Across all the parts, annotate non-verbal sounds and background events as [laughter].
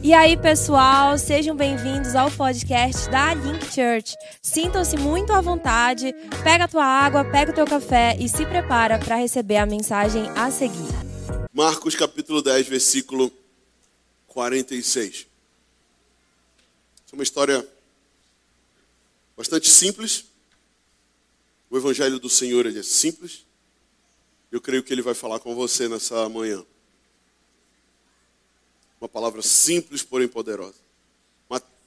E aí, pessoal, sejam bem-vindos ao podcast da Link Church. Sintam-se muito à vontade, pega a tua água, pega o teu café e se prepara para receber a mensagem a seguir. Marcos capítulo 10, versículo 46. É uma história bastante simples. O evangelho do Senhor é simples. Eu creio que ele vai falar com você nessa manhã. Uma palavra simples, porém poderosa.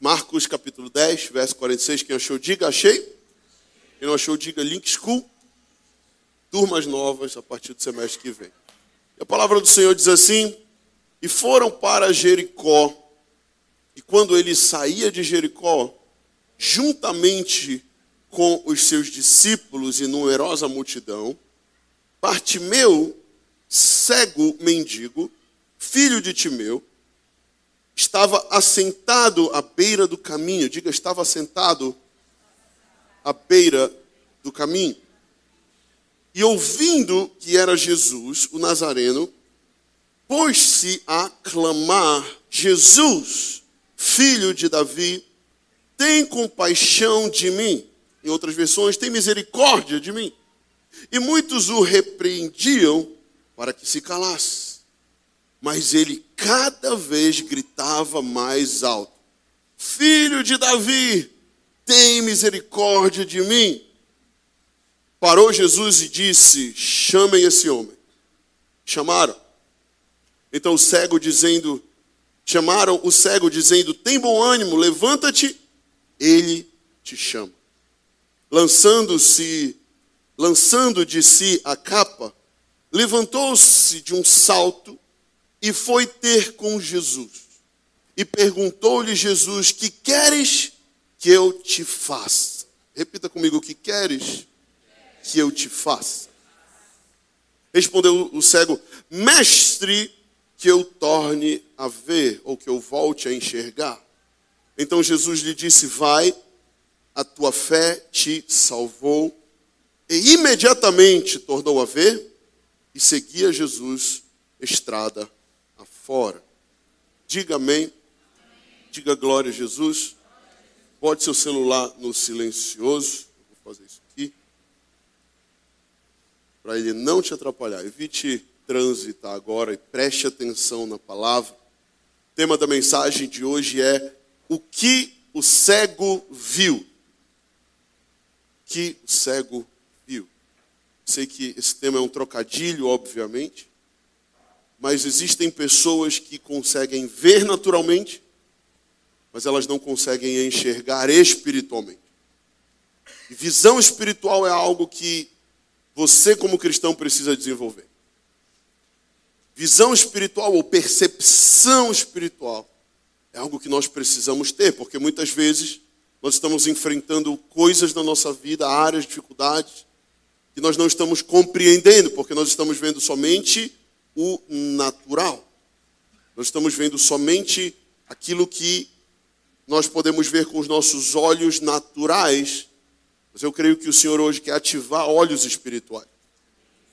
Marcos capítulo 10, verso 46. Quem achou, diga achei. Quem não achou, diga Link School. Turmas novas a partir do semestre que vem. E a palavra do Senhor diz assim: E foram para Jericó. E quando ele saía de Jericó, juntamente com os seus discípulos e numerosa multidão, Bartimeu, cego mendigo, filho de Timeu, estava assentado à beira do caminho. Diga, estava assentado à beira do caminho. E ouvindo que era Jesus, o Nazareno, pôs-se a clamar: Jesus, filho de Davi, tem compaixão de mim. Em outras versões, tem misericórdia de mim. E muitos o repreendiam para que se calasse. Mas ele cada vez gritava mais alto: Filho de Davi, tem misericórdia de mim. Parou Jesus e disse: Chamem esse homem. Chamaram. Então o cego dizendo, chamaram o cego dizendo: Tem bom ânimo, levanta-te, ele te chama. Lançando-se, lançando de si a capa, levantou-se de um salto e foi ter com Jesus. E perguntou-lhe Jesus: Que queres que eu te faça? Repita comigo: que queres que eu te faça? Respondeu o cego: Mestre, que eu torne a ver, ou que eu volte a enxergar. Então Jesus lhe disse: Vai, a tua fé te salvou. E imediatamente tornou a ver e seguia Jesus estrada fora. Diga amém. Diga glória a Jesus. Bote seu celular no silencioso. Vou fazer isso aqui. Para ele não te atrapalhar. Evite transitar agora e preste atenção na palavra. O tema da mensagem de hoje é o que o cego viu. O que o cego viu. Sei que esse tema é um trocadilho, obviamente mas existem pessoas que conseguem ver naturalmente, mas elas não conseguem enxergar espiritualmente. E visão espiritual é algo que você, como cristão, precisa desenvolver. Visão espiritual ou percepção espiritual é algo que nós precisamos ter, porque muitas vezes nós estamos enfrentando coisas na nossa vida, áreas, dificuldades, que nós não estamos compreendendo, porque nós estamos vendo somente o natural. Nós estamos vendo somente aquilo que nós podemos ver com os nossos olhos naturais, mas eu creio que o Senhor hoje quer ativar olhos espirituais.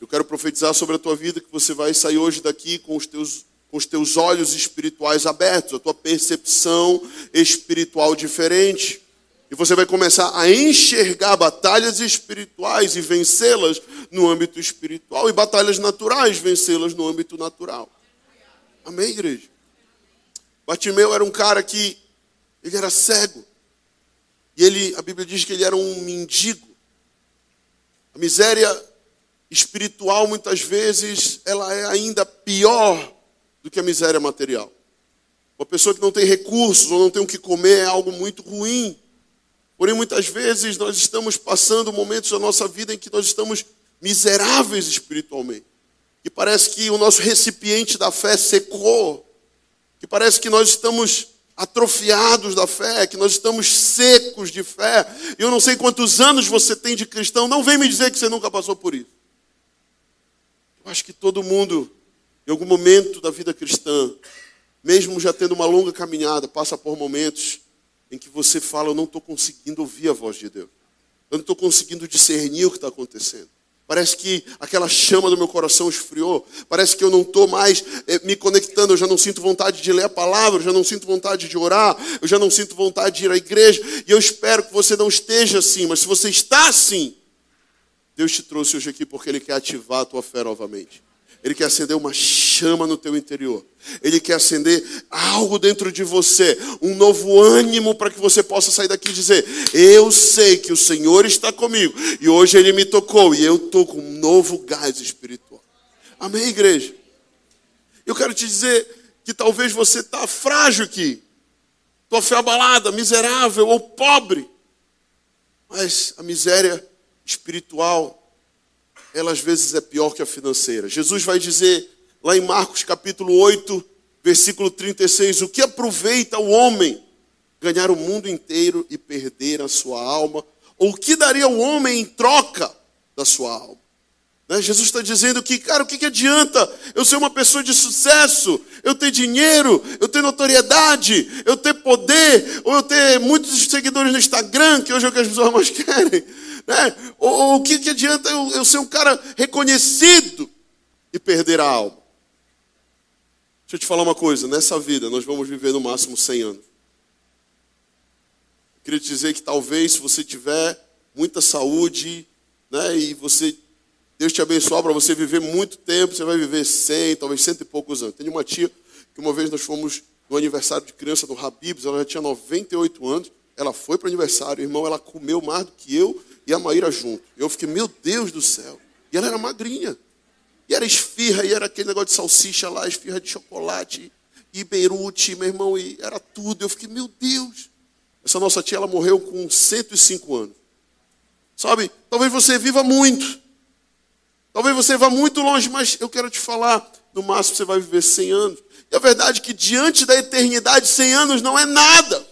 Eu quero profetizar sobre a tua vida que você vai sair hoje daqui com os teus, com os teus olhos espirituais abertos, a tua percepção espiritual diferente. E você vai começar a enxergar batalhas espirituais e vencê-las no âmbito espiritual e batalhas naturais vencê-las no âmbito natural. Amém, igreja? Bartimeu era um cara que ele era cego. E ele, a Bíblia diz que ele era um mendigo. A miséria espiritual muitas vezes ela é ainda pior do que a miséria material. Uma pessoa que não tem recursos ou não tem o que comer é algo muito ruim. Porém, muitas vezes nós estamos passando momentos da nossa vida em que nós estamos miseráveis espiritualmente. Que parece que o nosso recipiente da fé secou. Que parece que nós estamos atrofiados da fé, que nós estamos secos de fé. Eu não sei quantos anos você tem de cristão, não vem me dizer que você nunca passou por isso. Eu acho que todo mundo, em algum momento da vida cristã, mesmo já tendo uma longa caminhada, passa por momentos em que você fala: Eu não estou conseguindo ouvir a voz de Deus. Eu não estou conseguindo discernir o que está acontecendo. Parece que aquela chama do meu coração esfriou. Parece que eu não estou mais eh, me conectando. Eu já não sinto vontade de ler a palavra. Eu já não sinto vontade de orar. Eu já não sinto vontade de ir à igreja. E eu espero que você não esteja assim. Mas se você está assim, Deus te trouxe hoje aqui porque Ele quer ativar a tua fé novamente. Ele quer acender uma chama no teu interior. Ele quer acender algo dentro de você, um novo ânimo para que você possa sair daqui e dizer: Eu sei que o Senhor está comigo e hoje Ele me tocou e eu estou com um novo gás espiritual. Amém, igreja? Eu quero te dizer que talvez você está frágil aqui, tua fé abalada, miserável ou pobre, mas a miséria espiritual ela às vezes é pior que a financeira. Jesus vai dizer lá em Marcos capítulo 8, versículo 36, o que aproveita o homem ganhar o mundo inteiro e perder a sua alma? Ou o que daria o homem em troca da sua alma? Né? Jesus está dizendo que, cara, o que, que adianta eu ser uma pessoa de sucesso, eu ter dinheiro, eu ter notoriedade, eu ter poder, ou eu ter muitos seguidores no Instagram, que hoje é o que as pessoas mais [laughs] querem. Né? Ou, o que, que adianta eu, eu ser um cara reconhecido e perder a alma? Deixa eu te falar uma coisa: nessa vida nós vamos viver no máximo 100 anos. Queria te dizer que talvez se você tiver muita saúde, né, e você Deus te abençoar para você viver muito tempo, você vai viver 100, talvez cento e poucos anos. Tem uma tia que uma vez nós fomos no aniversário de criança do Habibs, ela já tinha 98 anos, ela foi para o aniversário, irmão, ela comeu mais do que eu e a Maíra junto. Eu fiquei, meu Deus do céu. E ela era magrinha. E era esfirra, e era aquele negócio de salsicha lá, esfirra de chocolate, e beirute, meu irmão, e era tudo. Eu fiquei, meu Deus. Essa nossa tia, ela morreu com 105 anos. Sabe, talvez você viva muito. Talvez você vá muito longe, mas eu quero te falar, no máximo você vai viver 100 anos. E a verdade é que diante da eternidade, 100 anos não é nada.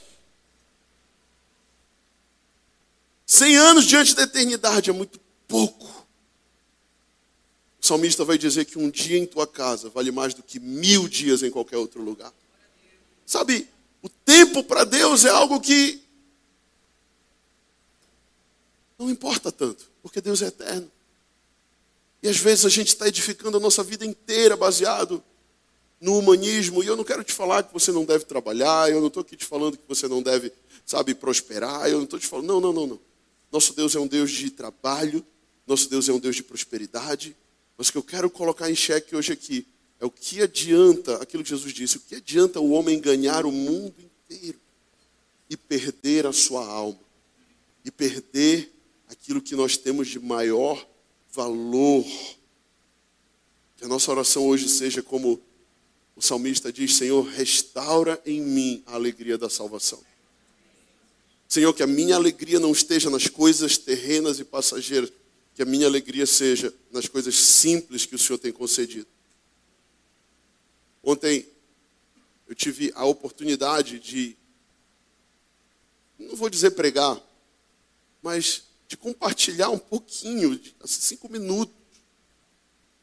100 anos diante da eternidade é muito pouco. O salmista vai dizer que um dia em tua casa vale mais do que mil dias em qualquer outro lugar. Sabe, o tempo para Deus é algo que não importa tanto, porque Deus é eterno. E às vezes a gente está edificando a nossa vida inteira baseado no humanismo. E eu não quero te falar que você não deve trabalhar, eu não estou aqui te falando que você não deve, sabe, prosperar, eu não estou te falando, não, não, não, não. Nosso Deus é um Deus de trabalho, nosso Deus é um Deus de prosperidade. Mas o que eu quero colocar em xeque hoje aqui é o que adianta, aquilo que Jesus disse, o que adianta o homem ganhar o mundo inteiro e perder a sua alma, e perder aquilo que nós temos de maior valor. Que a nossa oração hoje seja como o salmista diz: Senhor, restaura em mim a alegria da salvação. Senhor, que a minha alegria não esteja nas coisas terrenas e passageiras, que a minha alegria seja nas coisas simples que o Senhor tem concedido. Ontem eu tive a oportunidade de, não vou dizer pregar, mas de compartilhar um pouquinho, assim, cinco minutos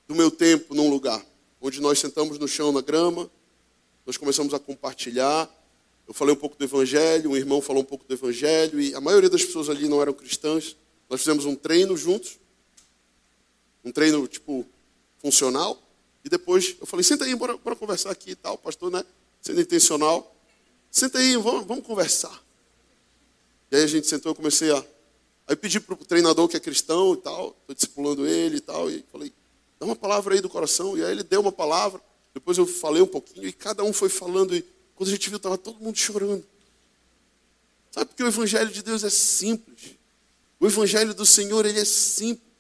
do meu tempo num lugar, onde nós sentamos no chão na grama, nós começamos a compartilhar eu falei um pouco do Evangelho, um irmão falou um pouco do Evangelho, e a maioria das pessoas ali não eram cristãs. Nós fizemos um treino juntos, um treino tipo funcional, e depois eu falei: senta aí, bora, bora conversar aqui e tal, pastor, né? Sendo intencional. Senta aí, vamos, vamos conversar. E aí a gente sentou, eu comecei a. Aí pedi para o treinador que é cristão e tal, estou discipulando ele e tal, e falei: dá uma palavra aí do coração. E aí ele deu uma palavra, depois eu falei um pouquinho, e cada um foi falando. E quando a gente viu, estava todo mundo chorando. Sabe porque o Evangelho de Deus é simples. O Evangelho do Senhor, ele é simples.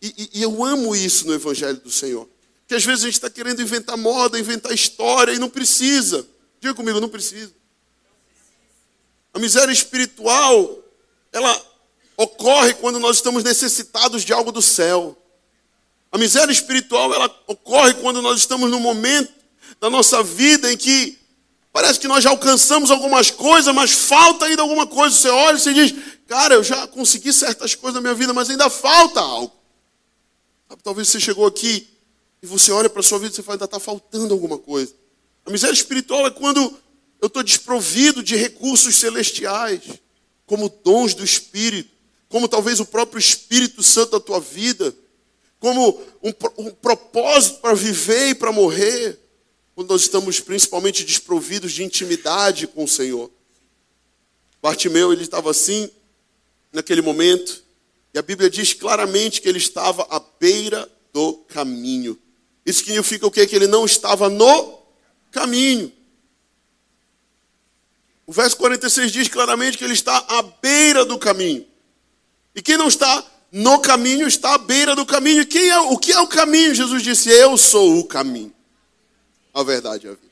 E, e, eu amo isso no Evangelho do Senhor. Porque às vezes a gente está querendo inventar moda, inventar história, e não precisa. Diga comigo, não precisa. A miséria espiritual, ela ocorre quando nós estamos necessitados de algo do céu. A miséria espiritual, ela ocorre quando nós estamos num momento da nossa vida em que Parece que nós já alcançamos algumas coisas, mas falta ainda alguma coisa. Você olha e você diz, cara, eu já consegui certas coisas na minha vida, mas ainda falta algo. Talvez você chegou aqui e você olha para a sua vida e você fala, ainda está faltando alguma coisa. A miséria espiritual é quando eu estou desprovido de recursos celestiais, como dons do Espírito, como talvez o próprio Espírito Santo da tua vida, como um, um propósito para viver e para morrer, quando nós estamos principalmente desprovidos de intimidade com o Senhor. Bartimeu, ele estava assim, naquele momento, e a Bíblia diz claramente que ele estava à beira do caminho. Isso significa o quê? Que ele não estava no caminho. O verso 46 diz claramente que ele está à beira do caminho. E quem não está no caminho está à beira do caminho. Quem é, o que é o caminho? Jesus disse: Eu sou o caminho, a verdade e a vida.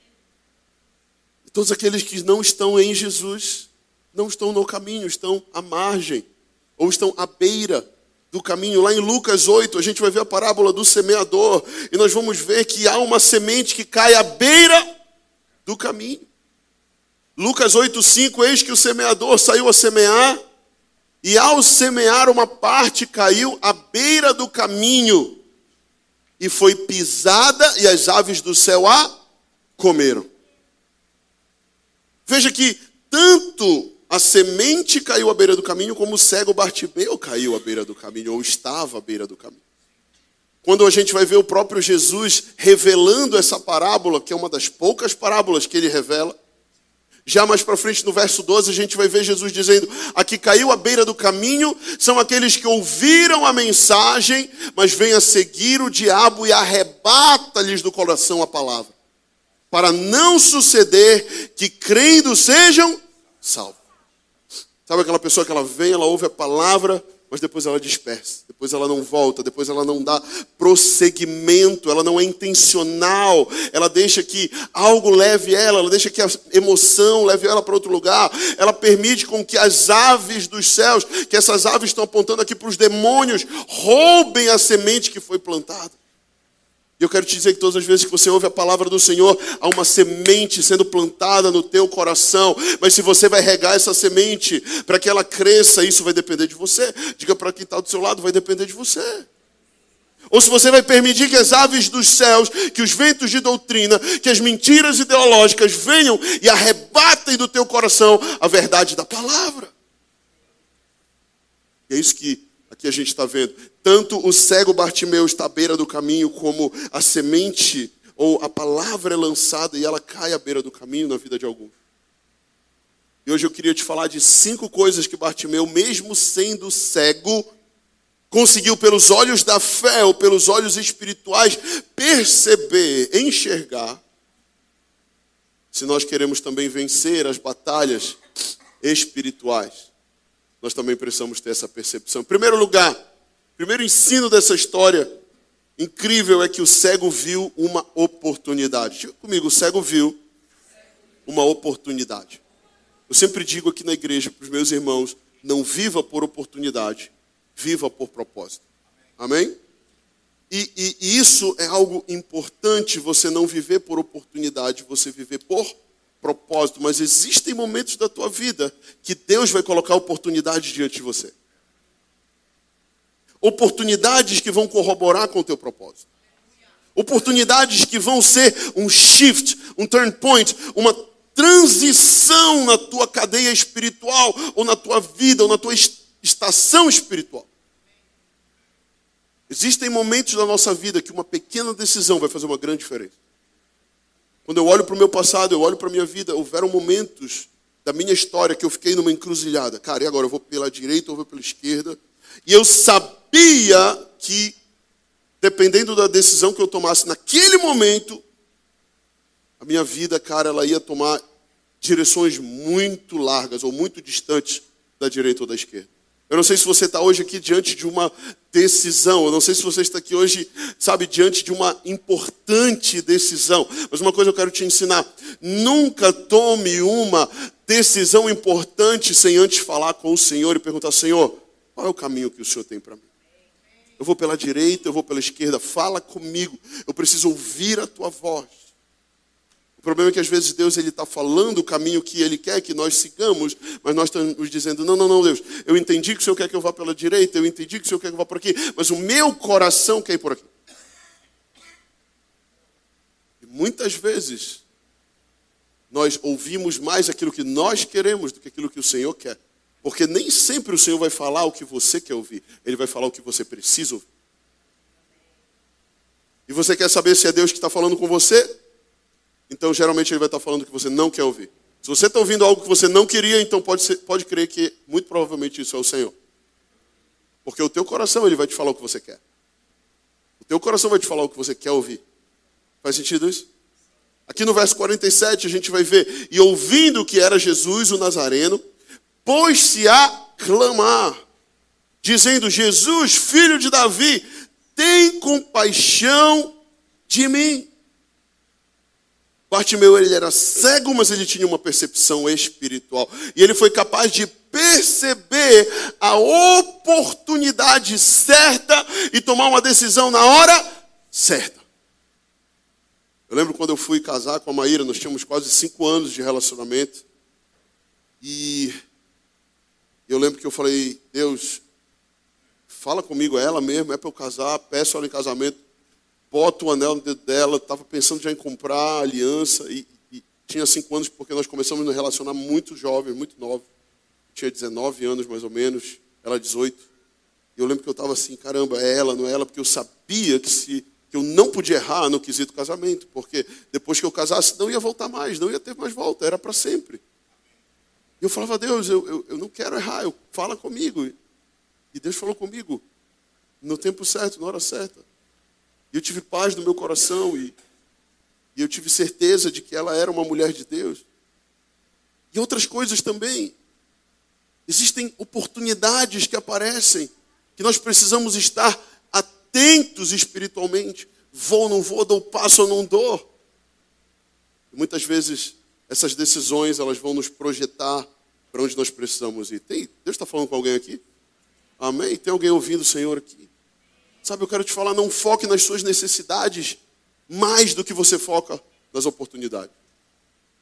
E todos aqueles que não estão em Jesus não estão no caminho, estão à margem, ou estão à beira do caminho. Lá em Lucas 8, a gente vai ver a parábola do semeador, e nós vamos ver que há uma semente que cai à beira do caminho. Lucas 8,5, eis que o semeador saiu a semear, e ao semear uma parte caiu à beira do caminho, e foi pisada, e as aves do céu a comeram. Veja que tanto a semente caiu à beira do caminho, como o cego Bartimeu caiu à beira do caminho, ou estava à beira do caminho. Quando a gente vai ver o próprio Jesus revelando essa parábola, que é uma das poucas parábolas que ele revela, já mais para frente, no verso 12, a gente vai ver Jesus dizendo: A que caiu à beira do caminho são aqueles que ouviram a mensagem, mas vêm a seguir o diabo e arrebata-lhes do coração a palavra, para não suceder que crendo sejam salvos. Sabe aquela pessoa que ela vem, ela ouve a palavra, mas depois ela dispersa, depois ela não volta, depois ela não dá prosseguimento, ela não é intencional, ela deixa que algo leve ela, ela deixa que a emoção leve ela para outro lugar, ela permite com que as aves dos céus, que essas aves estão apontando aqui para os demônios, roubem a semente que foi plantada. E eu quero te dizer que todas as vezes que você ouve a palavra do Senhor, há uma semente sendo plantada no teu coração. Mas se você vai regar essa semente para que ela cresça, isso vai depender de você. Diga para quem está do seu lado, vai depender de você. Ou se você vai permitir que as aves dos céus, que os ventos de doutrina, que as mentiras ideológicas venham e arrebatem do teu coração a verdade da palavra. E é isso que aqui a gente está vendo. Tanto o cego Bartimeu está à beira do caminho, como a semente ou a palavra é lançada e ela cai à beira do caminho na vida de algum. E hoje eu queria te falar de cinco coisas que Bartimeu, mesmo sendo cego, conseguiu pelos olhos da fé ou pelos olhos espirituais perceber, enxergar. Se nós queremos também vencer as batalhas espirituais nós também precisamos ter essa percepção. Em primeiro lugar, primeiro ensino dessa história incrível é que o cego viu uma oportunidade. Diga comigo, o cego viu uma oportunidade. Eu sempre digo aqui na igreja para os meus irmãos: não viva por oportunidade, viva por propósito. Amém? E, e, e isso é algo importante, você não viver por oportunidade, você viver por propósito mas existem momentos da tua vida que Deus vai colocar oportunidades diante de você. Oportunidades que vão corroborar com o teu propósito. Oportunidades que vão ser um shift, um turn point, uma transição na tua cadeia espiritual, ou na tua vida, ou na tua estação espiritual. Existem momentos da nossa vida que uma pequena decisão vai fazer uma grande diferença. Quando eu olho para o meu passado, eu olho para a minha vida, houveram momentos da minha história que eu fiquei numa encruzilhada. Cara, e agora? Eu vou pela direita ou vou pela esquerda? E eu sabia que, dependendo da decisão que eu tomasse naquele momento, a minha vida, cara, ela ia tomar direções muito largas ou muito distantes da direita ou da esquerda. Eu não sei se você está hoje aqui diante de uma decisão. Eu não sei se você está aqui hoje, sabe, diante de uma importante decisão. Mas uma coisa eu quero te ensinar: nunca tome uma decisão importante sem antes falar com o Senhor e perguntar: Senhor, qual é o caminho que o Senhor tem para mim? Eu vou pela direita, eu vou pela esquerda. Fala comigo. Eu preciso ouvir a tua voz. O problema é que às vezes Deus ele está falando o caminho que Ele quer que nós sigamos, mas nós estamos dizendo: não, não, não, Deus, eu entendi que o Senhor quer que eu vá pela direita, eu entendi que o Senhor quer que eu vá por aqui, mas o meu coração quer ir por aqui. E muitas vezes nós ouvimos mais aquilo que nós queremos do que aquilo que o Senhor quer. Porque nem sempre o Senhor vai falar o que você quer ouvir, Ele vai falar o que você precisa ouvir. E você quer saber se é Deus que está falando com você? Então, geralmente, Ele vai estar falando o que você não quer ouvir. Se você está ouvindo algo que você não queria, então pode, ser, pode crer que muito provavelmente isso é o Senhor. Porque o teu coração, Ele vai te falar o que você quer. O teu coração vai te falar o que você quer ouvir. Faz sentido isso? Aqui no verso 47 a gente vai ver: E ouvindo que era Jesus o Nazareno, pôs-se a clamar, dizendo: Jesus, filho de Davi, tem compaixão de mim. Bartimeu ele era cego, mas ele tinha uma percepção espiritual. E ele foi capaz de perceber a oportunidade certa e tomar uma decisão na hora certa. Eu lembro quando eu fui casar com a Maíra, nós tínhamos quase cinco anos de relacionamento. E eu lembro que eu falei, Deus, fala comigo, é ela mesmo, é para eu casar, peço ela em casamento, boto o anel no dedo dela, estava pensando já em comprar aliança, e, e, tinha cinco anos porque nós começamos a nos relacionar muito jovens, muito novos. Tinha 19 anos mais ou menos, ela 18. E eu lembro que eu estava assim, caramba, é ela, não é ela, porque eu sabia que se que eu não podia errar no quesito casamento, porque depois que eu casasse não ia voltar mais, não ia ter mais volta, era para sempre. E eu falava, Deus, eu, eu, eu não quero errar, eu, fala comigo. E Deus falou comigo no tempo certo, na hora certa. E eu tive paz no meu coração e, e eu tive certeza de que ela era uma mulher de Deus. E outras coisas também. Existem oportunidades que aparecem que nós precisamos estar atentos espiritualmente. Vou ou não vou, dou passo ou não dou. E muitas vezes essas decisões elas vão nos projetar para onde nós precisamos ir. Tem, Deus está falando com alguém aqui? Amém? Tem alguém ouvindo o Senhor aqui? Sabe, eu quero te falar, não foque nas suas necessidades mais do que você foca nas oportunidades.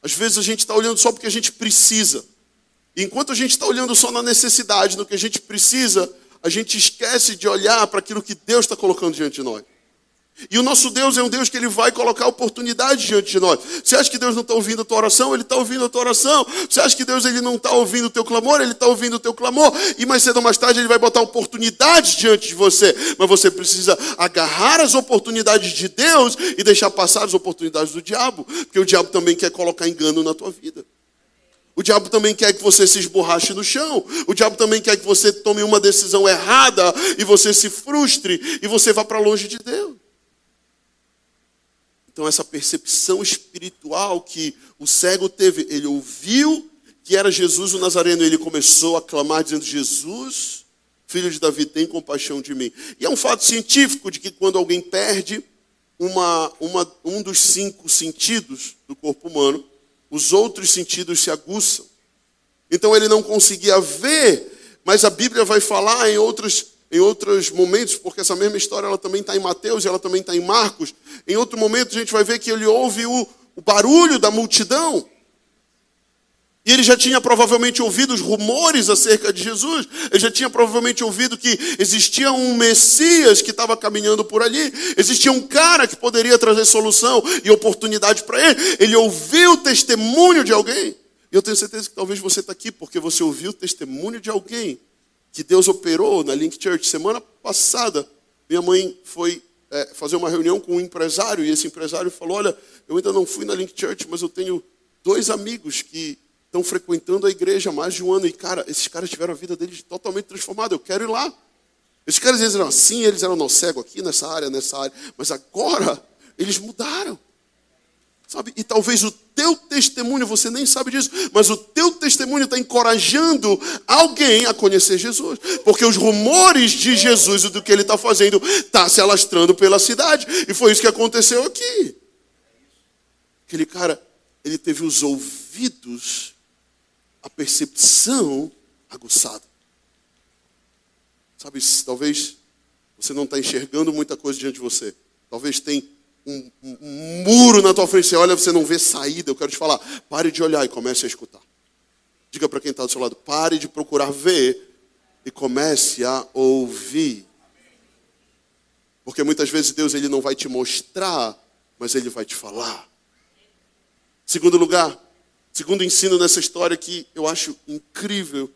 Às vezes a gente está olhando só porque a gente precisa. E enquanto a gente está olhando só na necessidade, no que a gente precisa, a gente esquece de olhar para aquilo que Deus está colocando diante de nós. E o nosso Deus é um Deus que ele vai colocar oportunidade diante de nós. Você acha que Deus não está ouvindo a tua oração? Ele está ouvindo a tua oração. Você acha que Deus ele não está ouvindo o teu clamor? Ele está ouvindo o teu clamor. E mais cedo ou mais tarde ele vai botar oportunidades diante de você. Mas você precisa agarrar as oportunidades de Deus e deixar passar as oportunidades do diabo. Porque o diabo também quer colocar engano na tua vida. O diabo também quer que você se esborrache no chão. O diabo também quer que você tome uma decisão errada e você se frustre e você vá para longe de Deus. Então, essa percepção espiritual que o cego teve, ele ouviu que era Jesus o Nazareno, e ele começou a clamar, dizendo: Jesus, filho de Davi, tem compaixão de mim. E é um fato científico de que quando alguém perde uma, uma, um dos cinco sentidos do corpo humano, os outros sentidos se aguçam. Então ele não conseguia ver, mas a Bíblia vai falar em outros, em outros momentos, porque essa mesma história ela também está em Mateus e ela também está em Marcos. Em outro momento a gente vai ver que ele ouve o, o barulho da multidão. E ele já tinha provavelmente ouvido os rumores acerca de Jesus, ele já tinha provavelmente ouvido que existia um Messias que estava caminhando por ali, existia um cara que poderia trazer solução e oportunidade para ele. Ele ouviu o testemunho de alguém. E eu tenho certeza que talvez você está aqui porque você ouviu o testemunho de alguém que Deus operou na Link Church. Semana passada, minha mãe foi é, fazer uma reunião com um empresário e esse empresário falou: Olha, eu ainda não fui na Link Church, mas eu tenho dois amigos que estão frequentando a igreja há mais de um ano. E, cara, esses caras tiveram a vida deles totalmente transformada. Eu quero ir lá. Esses caras eles eram assim, eles eram no cego aqui, nessa área, nessa área. Mas agora, eles mudaram. Sabe? E talvez o teu testemunho, você nem sabe disso, mas o teu testemunho está encorajando alguém a conhecer Jesus. Porque os rumores de Jesus e do que ele está fazendo está se alastrando pela cidade. E foi isso que aconteceu aqui. Aquele cara, ele teve os ouvidos a percepção aguçada. Sabe, talvez você não está enxergando muita coisa diante de você. Talvez tem um, um, muro na tua frente, você olha, você não vê saída. Eu quero te falar, pare de olhar e comece a escutar. Diga para quem está do seu lado, pare de procurar ver e comece a ouvir. Porque muitas vezes Deus ele não vai te mostrar, mas ele vai te falar. Segundo lugar, Segundo ensino nessa história que eu acho incrível,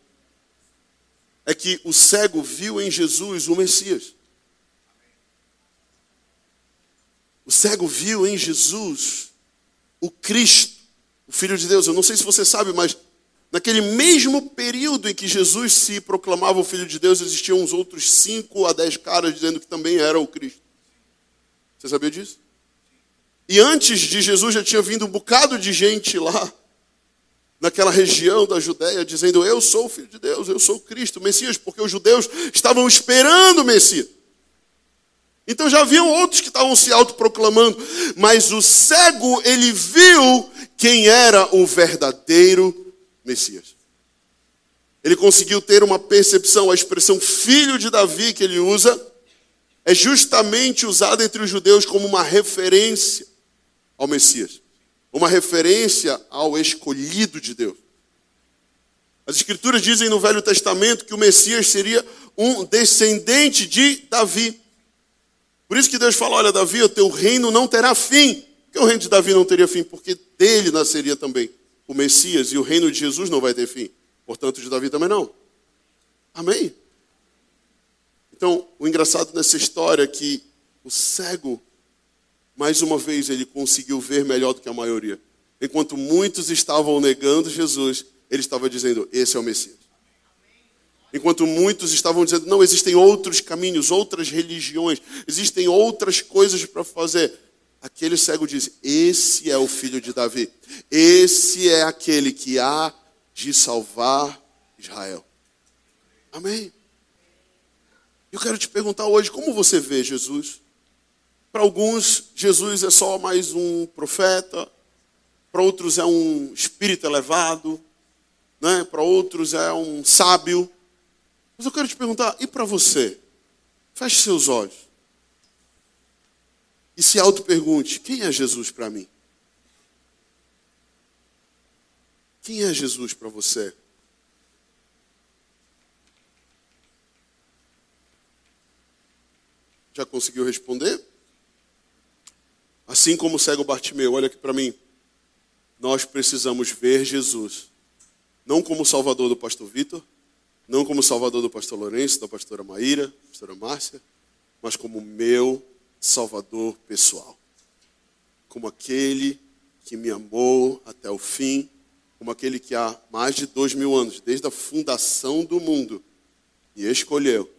é que o cego viu em Jesus o Messias. O cego viu em Jesus o Cristo, o Filho de Deus. Eu não sei se você sabe, mas naquele mesmo período em que Jesus se proclamava o Filho de Deus, existiam uns outros cinco a dez caras dizendo que também era o Cristo. Você sabia disso? E antes de Jesus já tinha vindo um bocado de gente lá, naquela região da Judéia, dizendo: Eu sou o Filho de Deus, eu sou o Cristo, o Messias, porque os judeus estavam esperando o Messias. Então já haviam outros que estavam se autoproclamando, mas o cego, ele viu quem era o verdadeiro Messias. Ele conseguiu ter uma percepção, a expressão filho de Davi que ele usa, é justamente usada entre os judeus como uma referência ao Messias, uma referência ao escolhido de Deus. As Escrituras dizem no Velho Testamento que o Messias seria um descendente de Davi. Por isso que Deus fala: olha, Davi, o teu reino não terá fim. Porque o reino de Davi não teria fim, porque dele nasceria também o Messias, e o reino de Jesus não vai ter fim. Portanto, de Davi também não. Amém? Então, o engraçado nessa história é que o cego, mais uma vez, ele conseguiu ver melhor do que a maioria. Enquanto muitos estavam negando Jesus, ele estava dizendo: Esse é o Messias. Enquanto muitos estavam dizendo, não, existem outros caminhos, outras religiões, existem outras coisas para fazer. Aquele cego diz: Esse é o filho de Davi, esse é aquele que há de salvar Israel. Amém? Eu quero te perguntar hoje, como você vê Jesus? Para alguns, Jesus é só mais um profeta, para outros é um espírito elevado, né? para outros é um sábio. Mas eu quero te perguntar, e para você? Feche seus olhos. E se auto-pergunte: quem é Jesus para mim? Quem é Jesus para você? Já conseguiu responder? Assim como o cego Bartimeu, olha aqui para mim. Nós precisamos ver Jesus, não como Salvador do pastor Vitor, não como Salvador do pastor Lourenço, da pastora Maíra, da pastora Márcia, mas como meu Salvador pessoal. Como aquele que me amou até o fim, como aquele que há mais de dois mil anos, desde a fundação do mundo, me escolheu.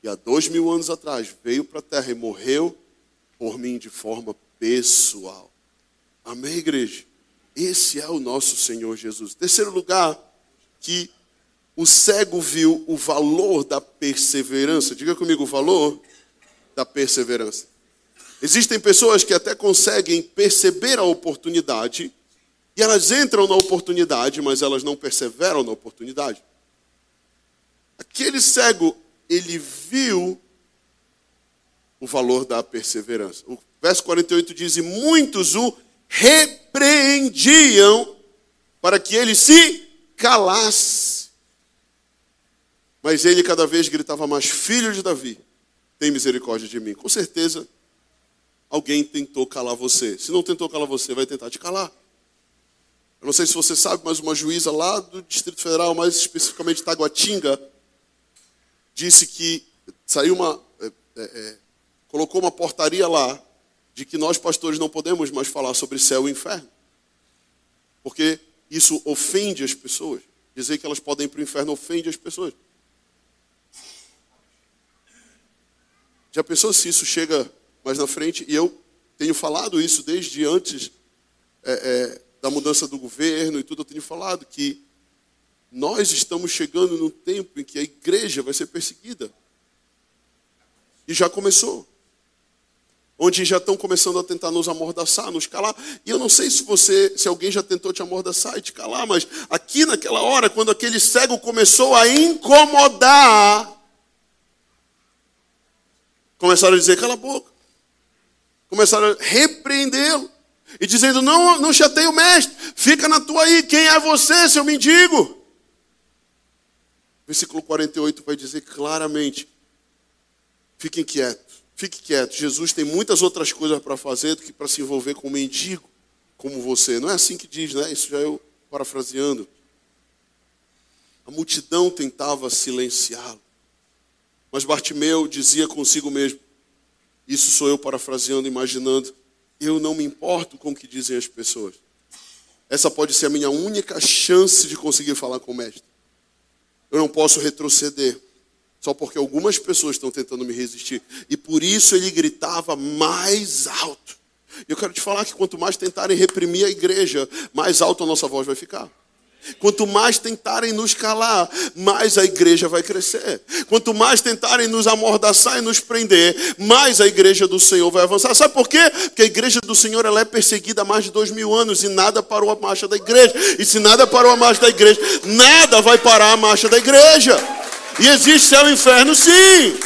E há dois mil anos atrás veio para a terra e morreu por mim de forma pessoal. Amém, igreja? Esse é o nosso Senhor Jesus. Terceiro lugar, que o cego viu o valor da perseverança. Diga comigo o valor da perseverança. Existem pessoas que até conseguem perceber a oportunidade e elas entram na oportunidade, mas elas não perseveram na oportunidade. Aquele cego, ele viu o valor da perseverança. O verso 48 diz: E muitos o repreendiam para que ele se calasse. Mas ele cada vez gritava mais: Filho de Davi, tem misericórdia de mim. Com certeza, alguém tentou calar você. Se não tentou calar você, vai tentar te calar. Eu não sei se você sabe, mas uma juíza lá do Distrito Federal, mais especificamente Taguatinga, disse que saiu uma. É, é, é, colocou uma portaria lá de que nós pastores não podemos mais falar sobre céu e inferno. Porque isso ofende as pessoas. Dizer que elas podem ir para o inferno ofende as pessoas. Já pensou se isso chega mais na frente? E eu tenho falado isso desde antes é, é, da mudança do governo e tudo. Eu tenho falado que nós estamos chegando num tempo em que a igreja vai ser perseguida. E já começou. Onde já estão começando a tentar nos amordaçar, nos calar. E eu não sei se você, se alguém já tentou te amordaçar e te calar, mas aqui naquela hora, quando aquele cego começou a incomodar Começaram a dizer, cala a boca. Começaram a repreendê-lo. E dizendo, não, não chateia o mestre, fica na tua aí, quem é você, seu mendigo? Versículo 48 vai dizer claramente: fiquem quietos, fique quieto. Jesus tem muitas outras coisas para fazer do que para se envolver com um mendigo como você. Não é assim que diz, né? Isso já eu parafraseando. A multidão tentava silenciá-lo. Mas Bartimeu dizia consigo mesmo: Isso sou eu parafraseando, imaginando. Eu não me importo com o que dizem as pessoas. Essa pode ser a minha única chance de conseguir falar com o mestre. Eu não posso retroceder, só porque algumas pessoas estão tentando me resistir. E por isso ele gritava mais alto. Eu quero te falar que quanto mais tentarem reprimir a igreja, mais alto a nossa voz vai ficar. Quanto mais tentarem nos calar, mais a igreja vai crescer. Quanto mais tentarem nos amordaçar e nos prender, mais a igreja do Senhor vai avançar. Sabe por quê? Porque a igreja do Senhor ela é perseguida há mais de dois mil anos e nada parou a marcha da igreja. E se nada parou a marcha da igreja, nada vai parar a marcha da igreja. E existe céu e inferno, sim,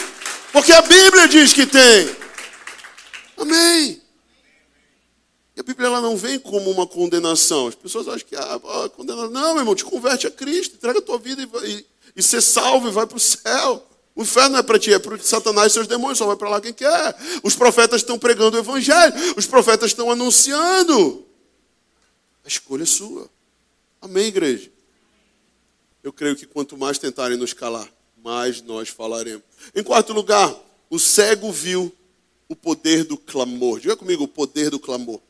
porque a Bíblia diz que tem. Amém. E a Bíblia ela não vem como uma condenação. As pessoas acham que ah, ah condenação. Não, meu irmão, te converte a Cristo, entrega a tua vida e, e, e ser salvo e vai para o céu. O inferno não é para ti, é para Satanás e seus demônios, só vai para lá quem quer. Os profetas estão pregando o evangelho, os profetas estão anunciando. A escolha é sua. Amém, igreja? Eu creio que quanto mais tentarem nos calar, mais nós falaremos. Em quarto lugar, o cego viu o poder do clamor. Diga comigo o poder do clamor.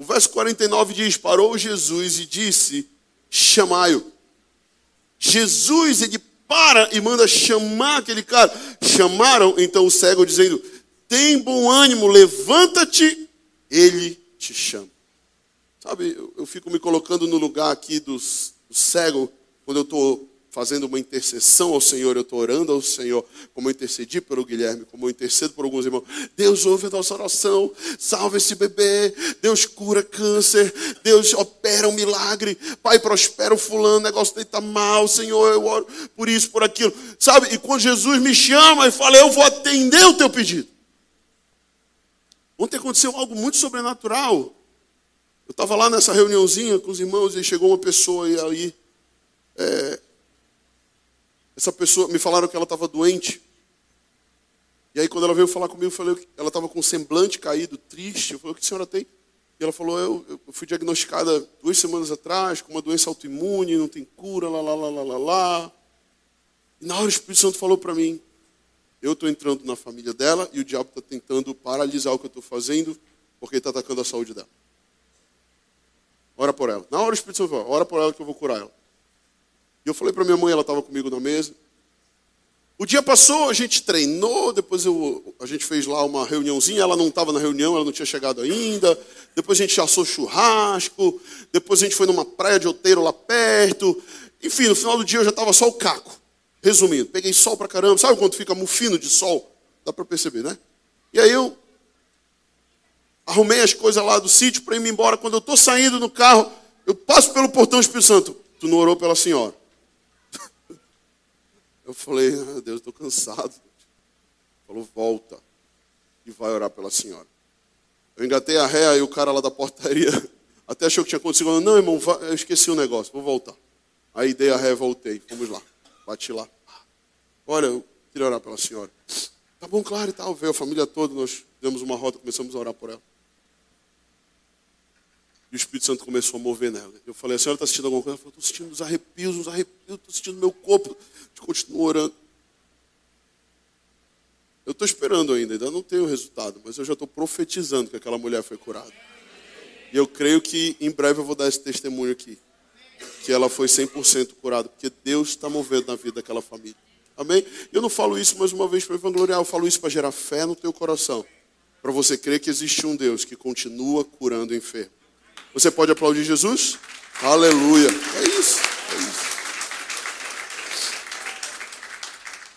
O verso 49 diz: Parou Jesus e disse: Chamai-o. Jesus, ele para e manda chamar aquele cara. Chamaram então o cego, dizendo: Tem bom ânimo, levanta-te, ele te chama. Sabe, eu, eu, fico me colocando no lugar aqui dos, do cego, quando eu estou fazendo uma intercessão ao Senhor, eu estou orando ao Senhor, como eu intercedi pelo Guilherme, como eu intercedo por alguns irmãos. Deus ouve a nossa oração, salva esse bebê, Deus cura câncer, Deus opera um milagre, Pai, prospera o fulano, o negócio dele está mal, Senhor, eu oro por isso, por aquilo. Sabe, e quando Jesus me chama e fala, eu vou atender o teu pedido. Ontem aconteceu algo muito sobrenatural. Eu estava lá nessa reuniãozinha com os irmãos e chegou uma pessoa aí, é, essa pessoa, me falaram que ela estava doente. E aí, quando ela veio falar comigo, eu falei ela estava com o semblante caído, triste. Eu falei: O que a senhora tem? E ela falou: eu, eu, fui diagnosticada duas semanas atrás com uma doença autoimune, não tem cura, lá, lá, lá, lá, lá, lá. E na hora o Espírito Santo falou para mim: Eu estou entrando na família dela e o diabo está tentando paralisar o que eu estou fazendo, porque está atacando a saúde dela. Ora por ela. Na hora o Espírito Santo falou: Ora por ela que eu vou curar ela. E eu falei para minha mãe, ela estava comigo na mesa. O dia passou, a gente treinou, depois eu, a gente fez lá uma reuniãozinha, ela não estava na reunião, ela não tinha chegado ainda. Depois a gente assou churrasco, depois a gente foi numa praia de outeiro lá perto. Enfim, no final do dia eu já estava só o caco. Resumindo, peguei sol pra caramba. Sabe quando fica mufino de sol? Dá para perceber, né? E aí eu arrumei as coisas lá do sítio para ir embora. Quando eu estou saindo no carro, eu passo pelo portão Espírito Santo. Tu não orou pela senhora. Eu falei, ah, Deus, estou cansado. Falou, volta e vai orar pela senhora. Eu engatei a ré, aí o cara lá da portaria [laughs] até achou que tinha acontecido. Não, irmão, eu esqueci o um negócio, vou voltar. Aí dei a ré, voltei. Vamos lá. Bati lá. Olha, eu queria orar pela senhora. Tá bom, claro e tal. Veio a família toda, nós demos uma rota, começamos a orar por ela. E o Espírito Santo começou a mover nela. Eu falei, a senhora está sentindo alguma coisa? Ela falou, estou sentindo uns arrepios, uns arrepios, estou sentindo meu corpo. A gente continua orando. Eu estou esperando ainda, ainda não tenho resultado, mas eu já estou profetizando que aquela mulher foi curada. E eu creio que em breve eu vou dar esse testemunho aqui. Que ela foi 100% curada, porque Deus está movendo na vida daquela família. Amém? Eu não falo isso mais uma vez para vangloriar, eu falo isso para gerar fé no teu coração. Para você crer que existe um Deus que continua curando enfermos. Você pode aplaudir Jesus? Aleluia. É isso. É isso.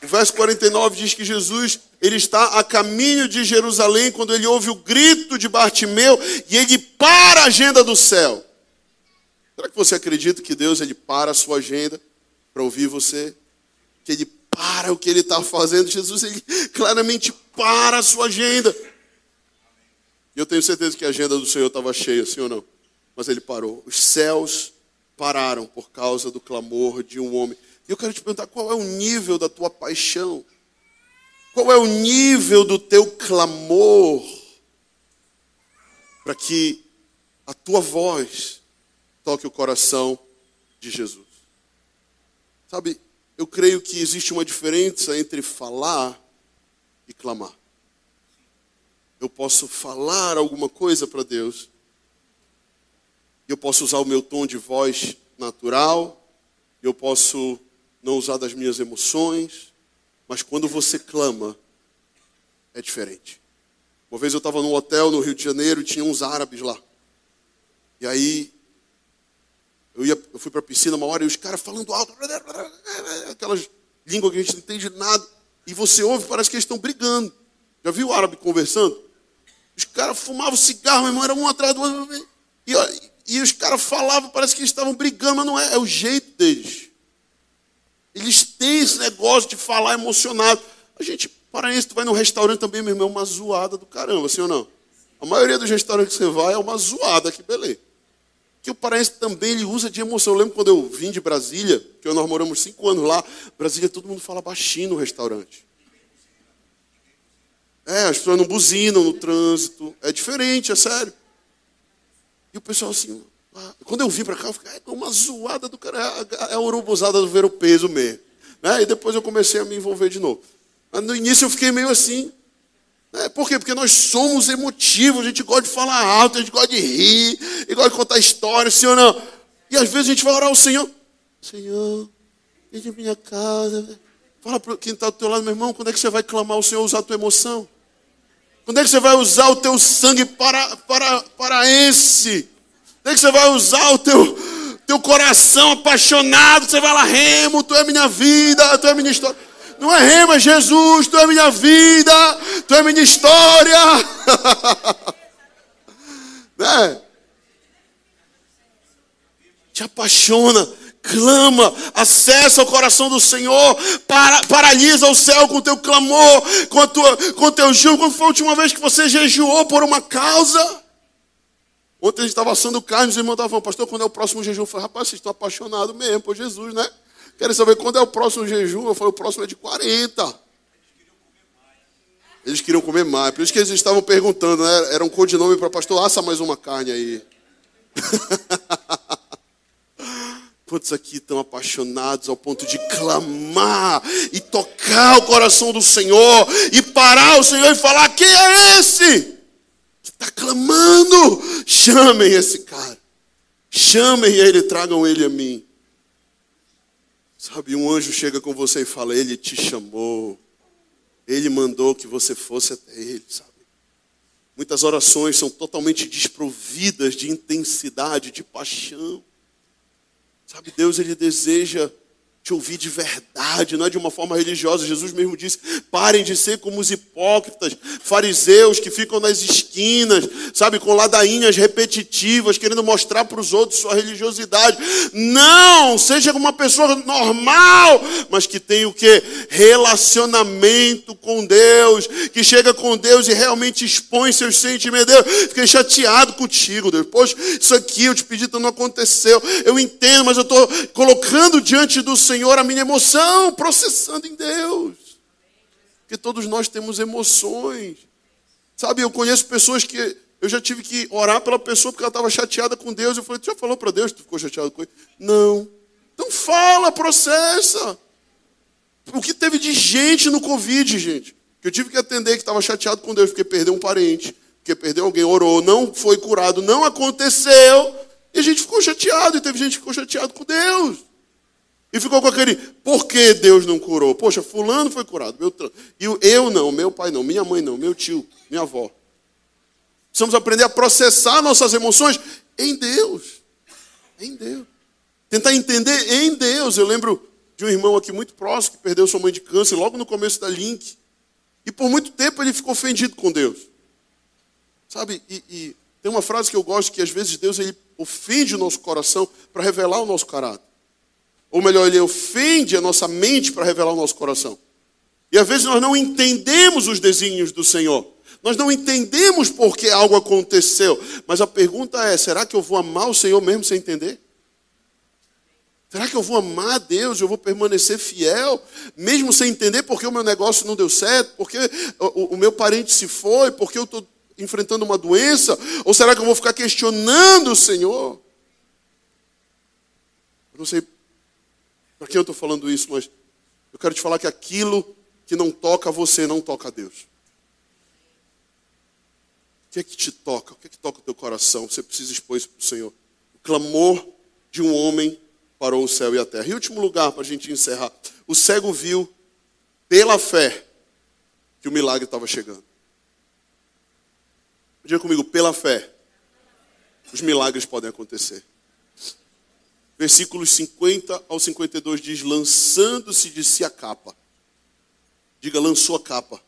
O verso 49 diz que Jesus ele está a caminho de Jerusalém quando ele ouve o grito de Bartimeu e ele para a agenda do céu. Será que você acredita que Deus ele para a sua agenda para ouvir você? Que ele para o que ele está fazendo? Jesus ele claramente para a sua agenda. E eu tenho certeza que a agenda do Senhor estava cheia, sim ou não? Mas ele parou. Os céus pararam por causa do clamor de um homem. E eu quero te perguntar: qual é o nível da tua paixão? Qual é o nível do teu clamor para que a tua voz toque o coração de Jesus? Sabe, eu creio que existe uma diferença entre falar e clamar. Eu posso falar alguma coisa para Deus, eu posso usar o meu tom de voz natural, eu posso não usar das minhas emoções, mas quando você clama, é diferente. Uma vez eu estava num hotel no Rio de Janeiro e tinha uns árabes lá. E aí eu, ia, eu fui para a piscina uma hora e os caras falando alto, aquelas línguas que a gente não entende nada. E você ouve, parece que eles estão brigando. Já viu o árabe conversando? Os caras fumavam cigarro, meu irmão, era um atrás do outro. E, e os caras falavam, parece que eles estavam brigando, mas não é, é o jeito deles. Eles têm esse negócio de falar emocionado. A gente, paraense, tu vai no restaurante também, meu irmão, é uma zoada do caramba, sim ou não? A maioria dos restaurantes que você vai é uma zoada, que beleza. Que o paraense também ele usa de emoção. Eu lembro quando eu vim de Brasília, que nós moramos cinco anos lá, Brasília todo mundo fala baixinho no restaurante. É, as pessoas não buzinam no trânsito. É diferente, é sério. E o pessoal assim, ah, quando eu vim para cá, eu fiquei, é uma zoada do cara, é a urubuzada do ver o peso mesmo. Né? E depois eu comecei a me envolver de novo. Mas no início eu fiquei meio assim. Né? Por quê? Porque nós somos emotivos, a gente gosta de falar alto, a gente gosta de rir, e gosta de contar histórias, ou não? E às vezes a gente vai orar ao Senhor. Senhor, entra em minha casa. Fala para quem está do teu lado, meu irmão, quando é que você vai clamar ao Senhor usar a tua emoção? Quando é que você vai usar o teu sangue para, para, para esse? Quando é que você vai usar o teu, teu coração apaixonado? Você vai lá, remo, tu é minha vida, tu é minha história. Não é remo, é Jesus, tu é minha vida, tu é minha história. [laughs] né? Te apaixona clama, acessa o coração do Senhor, para, paralisa o céu com o teu clamor, com, a tua, com o teu jejum. Quando foi a última vez que você jejuou por uma causa? Ontem a gente estava assando carne, os irmãos estavam falando, pastor, quando é o próximo jejum? Eu falei, rapaz, vocês estão apaixonados mesmo por Jesus, né? Querem saber quando é o próximo jejum? Eu falei, o próximo é de 40. Eles queriam comer mais. Por isso que eles estavam perguntando, né? Era um codinome para pastor, assa mais uma carne aí. [laughs] Quantos aqui estão apaixonados ao ponto de clamar e tocar o coração do Senhor e parar o Senhor e falar: Quem é esse? Que está clamando? Chamem esse cara. Chamem ele, tragam ele a mim. Sabe, um anjo chega com você e fala: Ele te chamou. Ele mandou que você fosse até ele, sabe? Muitas orações são totalmente desprovidas de intensidade, de paixão. Sabe, Deus ele deseja te ouvir de verdade, não é de uma forma religiosa. Jesus mesmo disse: parem de ser como os hipócritas, fariseus que ficam nas esquinas, sabe, com ladainhas repetitivas, querendo mostrar para os outros sua religiosidade. Não, seja uma pessoa normal, mas que tem o que? Relacionamento com Deus, que chega com Deus e realmente expõe seus sentimentos. Deus, fiquei chateado contigo, Deus. Poxa, isso aqui eu te pedi, então não aconteceu. Eu entendo, mas eu estou colocando diante do Senhor Senhor a minha emoção, processando em Deus. Porque todos nós temos emoções. Sabe, eu conheço pessoas que eu já tive que orar pela pessoa porque ela estava chateada com Deus. Eu falei, tu já falou para Deus que tu ficou chateado com ele? Não. Então fala, processa. O que teve de gente no Covid, gente? Que eu tive que atender que estava chateado com Deus porque perdeu um parente, porque perdeu alguém, orou, não foi curado, não aconteceu. E a gente ficou chateado, e teve gente que ficou chateado com Deus. E ficou com aquele, por que Deus não curou? Poxa, fulano foi curado. Meu, e eu não, meu pai não, minha mãe não, meu tio, minha avó. Precisamos aprender a processar nossas emoções em Deus. Em Deus. Tentar entender em Deus. Eu lembro de um irmão aqui muito próximo que perdeu sua mãe de câncer logo no começo da Link. E por muito tempo ele ficou ofendido com Deus. Sabe? E, e tem uma frase que eu gosto que às vezes Deus ele ofende o nosso coração para revelar o nosso caráter. Ou melhor, ele ofende a nossa mente para revelar o nosso coração. E às vezes nós não entendemos os desígnios do Senhor. Nós não entendemos por que algo aconteceu. Mas a pergunta é: será que eu vou amar o Senhor mesmo sem entender? Será que eu vou amar a Deus? Eu vou permanecer fiel, mesmo sem entender porque o meu negócio não deu certo, porque o, o meu parente se foi, porque eu estou enfrentando uma doença? Ou será que eu vou ficar questionando o Senhor? Eu não sei Para quem eu estou falando isso, mas eu quero te falar que aquilo que não toca você não toca a Deus. O que é que te toca? O que é que toca o teu coração? Você precisa expor isso para o Senhor. O clamor de um homem parou o céu e a terra. E último lugar, para a gente encerrar. O cego viu, pela fé, que o milagre estava chegando. Diga comigo, pela fé, os milagres podem acontecer. Versículos 50 ao 52 diz: Lançando-se de si a capa. Diga, lançou a capa.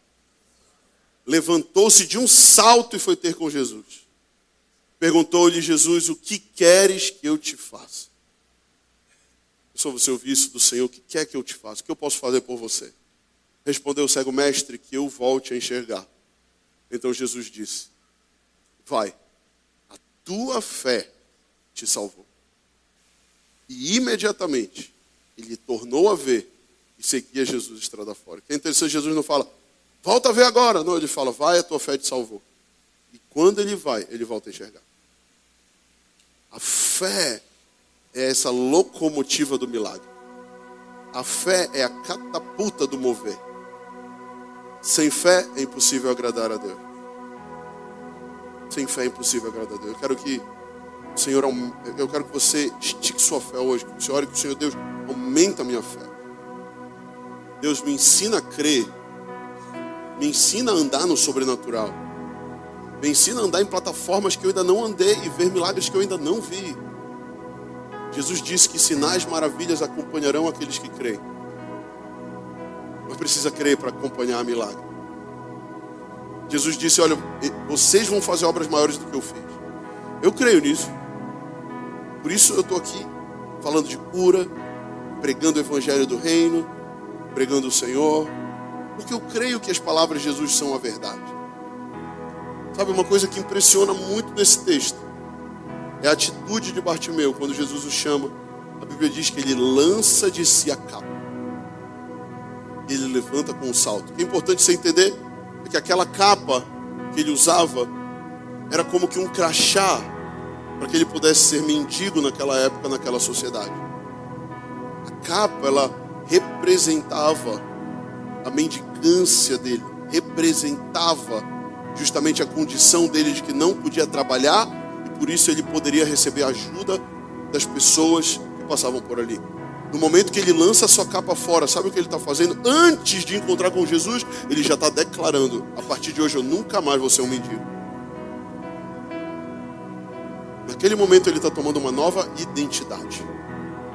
Levantou-se de um salto e foi ter com Jesus. Perguntou-lhe Jesus: O que queres que eu te faça? Só você ouvir isso do Senhor: O que quer que eu te faça? O que eu posso fazer por você? Respondeu o cego mestre: Que eu volte a enxergar. Então Jesus disse: Vai, a tua fé te salvou. E imediatamente ele tornou a ver e seguia Jesus estrada fora. Que é interessante, Jesus não fala, volta a ver agora. Não, ele fala, vai, a tua fé te salvou. E quando ele vai, ele volta a enxergar. A fé é essa locomotiva do milagre. A fé é a catapulta do mover. Sem fé é impossível agradar a Deus. Sem fé é impossível agradar a Deus. Eu quero que o Senhor, eu quero que você estique sua fé hoje. Que você ore que o Senhor Deus aumenta a minha fé. Deus me ensina a crer. Me ensina a andar no sobrenatural. Me ensina a andar em plataformas que eu ainda não andei e ver milagres que eu ainda não vi. Jesus disse que sinais, maravilhas acompanharão aqueles que creem. Mas precisa crer para acompanhar milagre. Jesus disse: Olha, vocês vão fazer obras maiores do que eu fiz. Eu creio nisso. Por isso eu estou aqui falando de cura, pregando o evangelho do reino, pregando o Senhor, porque eu creio que as palavras de Jesus são a verdade. Sabe uma coisa que impressiona muito nesse texto? É a atitude de Bartimeu quando Jesus o chama. A Bíblia diz que ele lança de si a capa. Ele levanta com um salto. O que é importante você entender é que aquela capa que ele usava era como que um crachá para que ele pudesse ser mendigo naquela época, naquela sociedade. A capa, ela representava a mendicância dele, representava justamente a condição dele de que não podia trabalhar e por isso ele poderia receber ajuda das pessoas que passavam por ali. No momento que ele lança a sua capa fora, sabe o que ele está fazendo? Antes de encontrar com Jesus, ele já está declarando: a partir de hoje eu nunca mais vou ser um mendigo. Naquele momento ele está tomando uma nova identidade.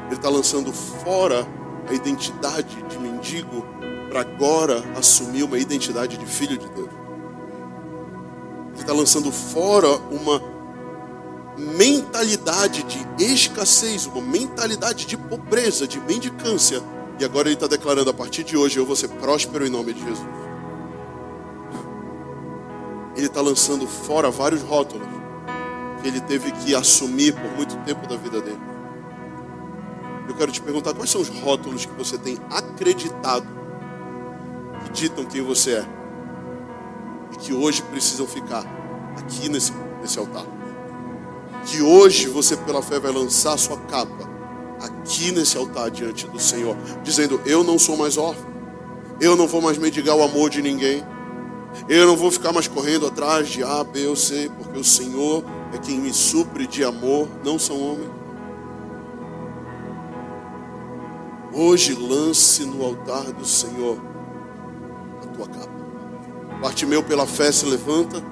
Ele está lançando fora a identidade de mendigo para agora assumir uma identidade de filho de Deus. Ele está lançando fora uma mentalidade de escassez, uma mentalidade de pobreza, de mendicância. E agora ele está declarando: a partir de hoje eu vou ser próspero em nome de Jesus. Ele está lançando fora vários rótulos que ele teve que assumir por muito tempo da vida dele. Eu quero te perguntar quais são os rótulos que você tem acreditado que ditam quem você é e que hoje precisam ficar aqui nesse, nesse altar. Que hoje você, pela fé, vai lançar sua capa aqui nesse altar diante do Senhor, dizendo: Eu não sou mais órfão, eu não vou mais mendigar o amor de ninguém, eu não vou ficar mais correndo atrás de A, B ou C, porque o Senhor é quem me supre de amor, não são homens. Hoje lance no altar do Senhor a tua capa. Bartimeu pela fé se levanta,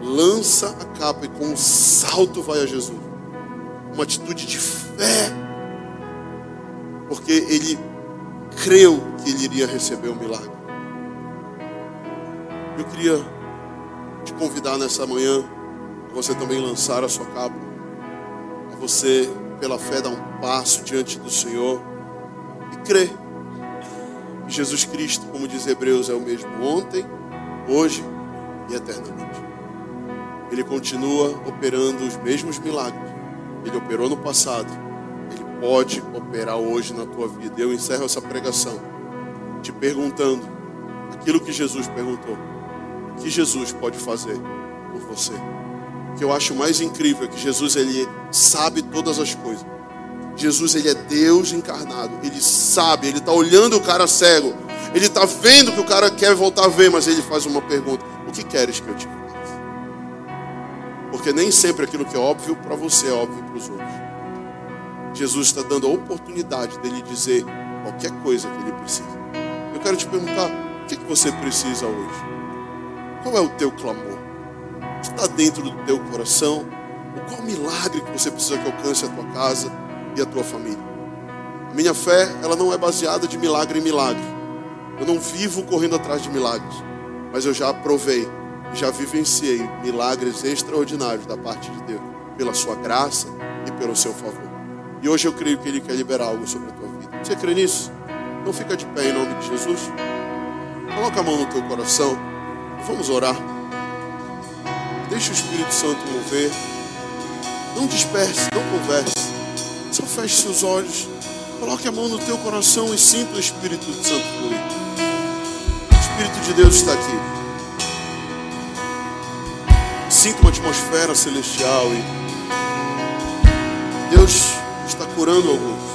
lança a capa e com um salto vai a Jesus. Uma atitude de fé, porque ele creu que ele iria receber o milagre. Eu queria te convidar nessa manhã a você também lançar a sua capa, a você, pela fé, dar um passo diante do Senhor e crer que Jesus Cristo, como diz Hebreus, é o mesmo ontem, hoje e eternamente. Ele continua operando os mesmos milagres. Ele operou no passado. Ele pode operar hoje na tua vida. Eu encerro essa pregação te perguntando aquilo que Jesus perguntou. O que Jesus pode fazer por você? Que eu acho mais incrível é que Jesus ele sabe todas as coisas. Jesus, ele é Deus encarnado. Ele sabe, ele está olhando o cara cego. Ele está vendo que o cara quer voltar a ver, mas ele faz uma pergunta: O que queres que eu te faça? Porque nem sempre aquilo que é óbvio para você é óbvio para os outros. Jesus está dando a oportunidade dele dizer qualquer coisa que ele precisa. Eu quero te perguntar: o que, que você precisa hoje? Qual é o teu clamor? O está dentro do teu coração? Qual milagre que você precisa que alcance a tua casa e a tua família? A minha fé, ela não é baseada de milagre em milagre. Eu não vivo correndo atrás de milagres, mas eu já provei, já vivenciei milagres extraordinários da parte de Deus, pela sua graça e pelo seu favor. E hoje eu creio que Ele quer liberar algo sobre a tua vida. Você crê nisso? Então fica de pé em nome de Jesus. Coloca a mão no teu coração. Vamos orar. Deixa o Espírito Santo mover. Não disperse, não converse. Só feche seus olhos. Coloque a mão no teu coração e sinta o Espírito Santo fluir. O Espírito de Deus está aqui. Sinta uma atmosfera celestial e Deus está curando alguns.